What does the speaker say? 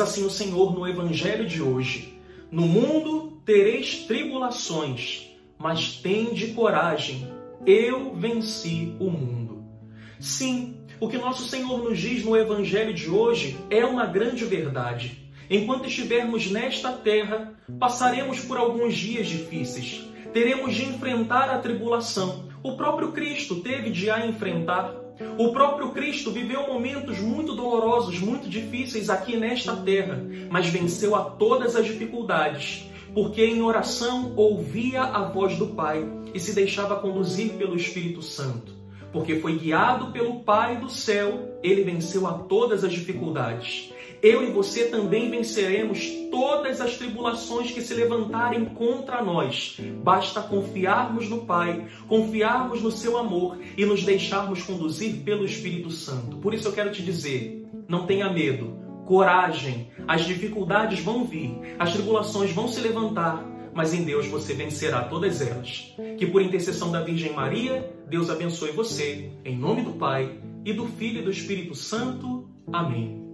assim o Senhor no Evangelho de hoje: No mundo tereis tribulações, mas tende coragem, eu venci o mundo. Sim, o que nosso Senhor nos diz no Evangelho de hoje é uma grande verdade. Enquanto estivermos nesta terra, passaremos por alguns dias difíceis. Teremos de enfrentar a tribulação. O próprio Cristo teve de a enfrentar. O próprio Cristo viveu momentos muito dolorosos, muito difíceis aqui nesta terra, mas venceu a todas as dificuldades, porque em oração ouvia a voz do Pai e se deixava conduzir pelo Espírito Santo. Porque foi guiado pelo Pai do céu, ele venceu a todas as dificuldades eu e você também venceremos todas as tribulações que se levantarem contra nós. Basta confiarmos no Pai, confiarmos no seu amor e nos deixarmos conduzir pelo Espírito Santo. Por isso eu quero te dizer: não tenha medo, coragem. As dificuldades vão vir, as tribulações vão se levantar, mas em Deus você vencerá todas elas. Que por intercessão da Virgem Maria, Deus abençoe você, em nome do Pai e do Filho e do Espírito Santo. Amém.